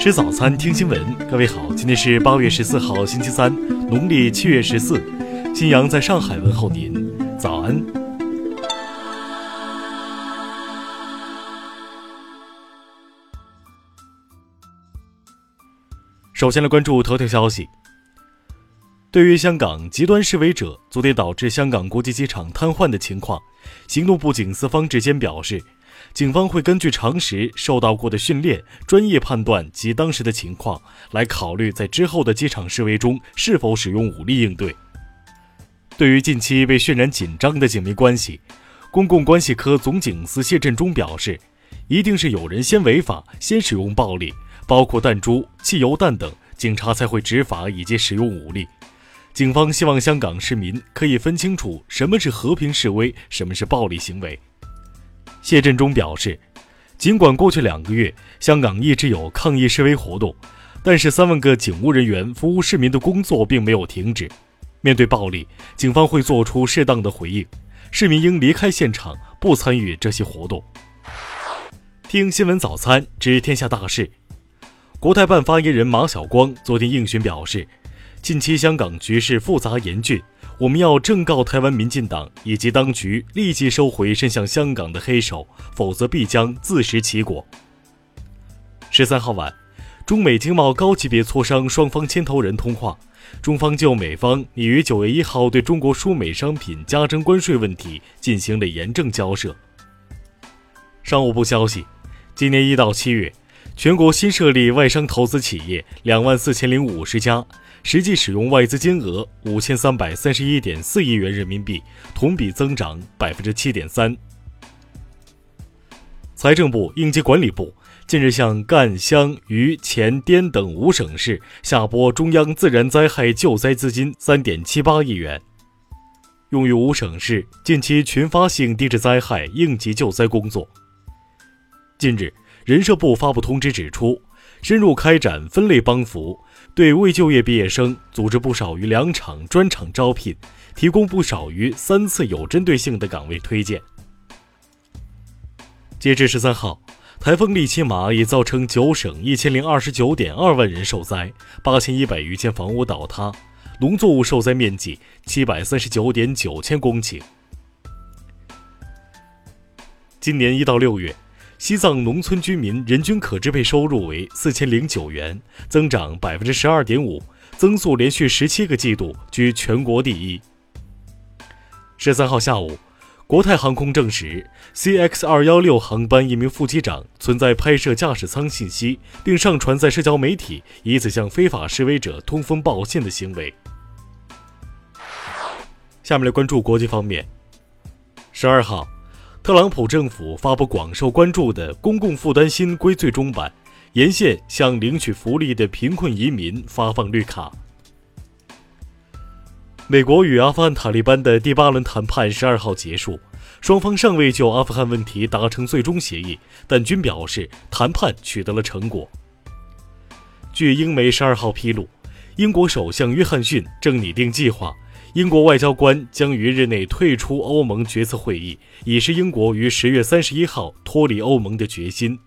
吃早餐，听新闻。各位好，今天是八月十四号，星期三，农历七月十四。新阳在上海问候您，早安。首先来关注头条消息。对于香港极端示威者昨天导致香港国际机场瘫痪的情况，行动部警司方志坚表示。警方会根据常识受到过的训练、专业判断及当时的情况，来考虑在之后的机场示威中是否使用武力应对。对于近期被渲染紧张的警民关系，公共关系科总警司谢振中表示，一定是有人先违法、先使用暴力，包括弹珠、汽油弹等，警察才会执法以及使用武力。警方希望香港市民可以分清楚什么是和平示威，什么是暴力行为。谢振中表示，尽管过去两个月香港一直有抗议示威活动，但是三万个警务人员服务市民的工作并没有停止。面对暴力，警方会做出适当的回应，市民应离开现场，不参与这些活动。听新闻早餐知天下大事。国台办发言人马晓光昨天应询表示，近期香港局势复杂严峻。我们要正告台湾民进党以及当局立即收回伸向香港的黑手，否则必将自食其果。十三号晚，中美经贸高级别磋商双方牵头人通话，中方就美方拟于九月一号对中国输美商品加征关税问题进行了严正交涉。商务部消息，今年一到七月，全国新设立外商投资企业两万四千零五十家。实际使用外资金额五千三百三十一点四亿元人民币，同比增长百分之七点三。财政部、应急管理部近日向赣、湘、渝、黔、滇等五省市下拨中央自然灾害救灾资金三点七八亿元，用于五省市近期群发性地质灾害应急救灾工作。近日，人社部发布通知指出，深入开展分类帮扶。对未就业毕业生组织不少于两场专场招聘，提供不少于三次有针对性的岗位推荐。截至十三号，台风利奇马已造成九省一千零二十九点二万人受灾，八千一百余间房屋倒塌，农作物受灾面积七百三十九点九千公顷。今年一到六月。西藏农村居民人均可支配收入为四千零九元，增长百分之十二点五，增速连续十七个季度居全国第一。十三号下午，国泰航空证实，CX 二幺六航班一名副机长存在拍摄驾驶舱信息并上传在社交媒体，以此向非法示威者通风报信的行为。下面来关注国际方面。十二号。特朗普政府发布广受关注的公共负担新规最终版，沿线向领取福利的贫困移民发放绿卡。美国与阿富汗塔利班的第八轮谈判十二号结束，双方尚未就阿富汗问题达成最终协议，但均表示谈判取得了成果。据英媒十二号披露，英国首相约翰逊正拟定计划。英国外交官将于日内退出欧盟决策会议，以示英国于十月三十一号脱离欧盟的决心。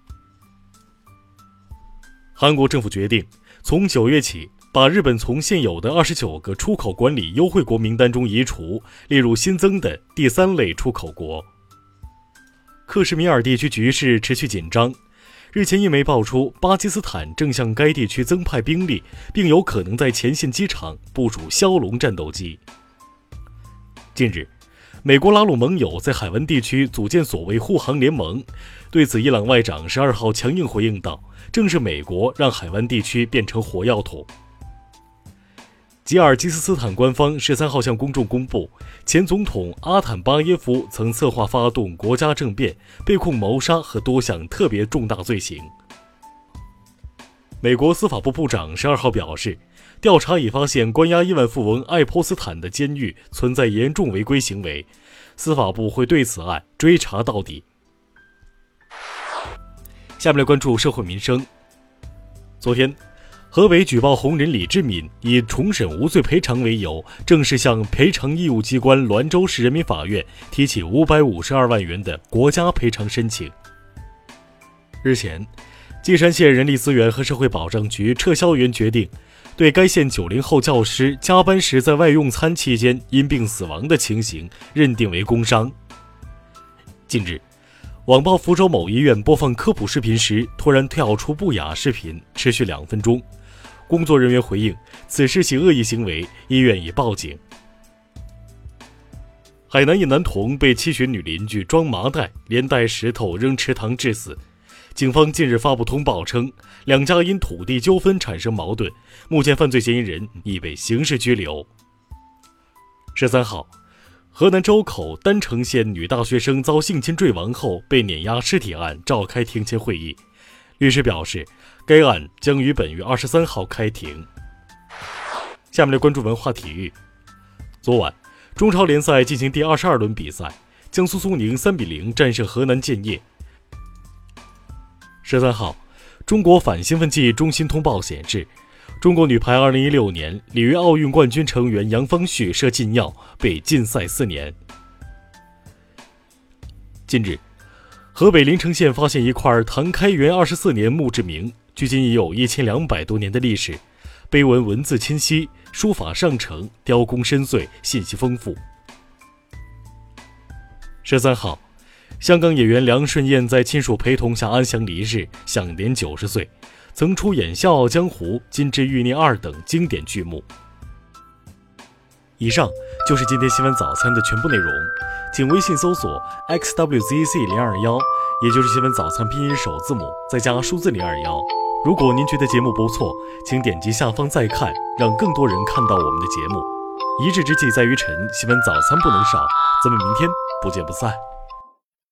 韩国政府决定从九月起把日本从现有的二十九个出口管理优惠国名单中移除，列入新增的第三类出口国。克什米尔地区局势持续紧张。日前，印媒爆出巴基斯坦正向该地区增派兵力，并有可能在前线机场部署枭龙战斗机。近日，美国拉拢盟友在海湾地区组建所谓护航联盟，对此，伊朗外长十二号强硬回应道：“正是美国让海湾地区变成火药桶。”吉尔吉斯斯坦官方十三号向公众公布，前总统阿坦巴耶夫曾策划发动国家政变，被控谋杀和多项特别重大罪行。美国司法部部长十二号表示，调查已发现关押亿万富翁爱泼斯坦的监狱存在严重违规行为，司法部会对此案追查到底。下面来关注社会民生。昨天。河北举报红人李志敏以重审无罪赔偿为由，正式向赔偿义务机关滦州市人民法院提起五百五十二万元的国家赔偿申请。日前，稷山县人力资源和社会保障局撤销原决定，对该县九零后教师加班时在外用餐期间因病死亡的情形认定为工伤。近日，网曝福州某医院播放科普视频时，突然跳出不雅视频，持续两分钟。工作人员回应此事系恶意行为，医院已报警。海南一男童被七旬女邻居装麻袋，连带石头扔池塘致死。警方近日发布通报称，两家因土地纠纷产生矛盾，目前犯罪嫌疑人已被刑事拘留。十三号，河南周口郸城县女大学生遭性侵坠亡后被碾压尸体案召开庭前会议，律师表示，该案将于本月二十三号开庭。下面来关注文化体育。昨晚，中超联赛进行第二十二轮比赛，江苏苏宁三比零战胜河南建业。十三号，中国反兴奋剂中心通报显示，中国女排二零一六年里约奥运冠军成员杨方旭涉禁药被禁赛四年。近日，河北临城县发现一块唐开元二十四年墓志铭，距今已有一千两百多年的历史，碑文文字清晰，书法上乘，雕工深邃，信息丰富。十三号。香港演员梁顺燕在亲属陪同下安详离世，享年九十岁。曾出演《笑傲江湖》《金枝欲孽二》等经典剧目。以上就是今天新闻早餐的全部内容，请微信搜索 xwzc 零二幺，也就是新闻早餐拼音首字母再加数字零二幺。如果您觉得节目不错，请点击下方再看，让更多人看到我们的节目。一日之计在于晨，新闻早餐不能少，咱们明天不见不散。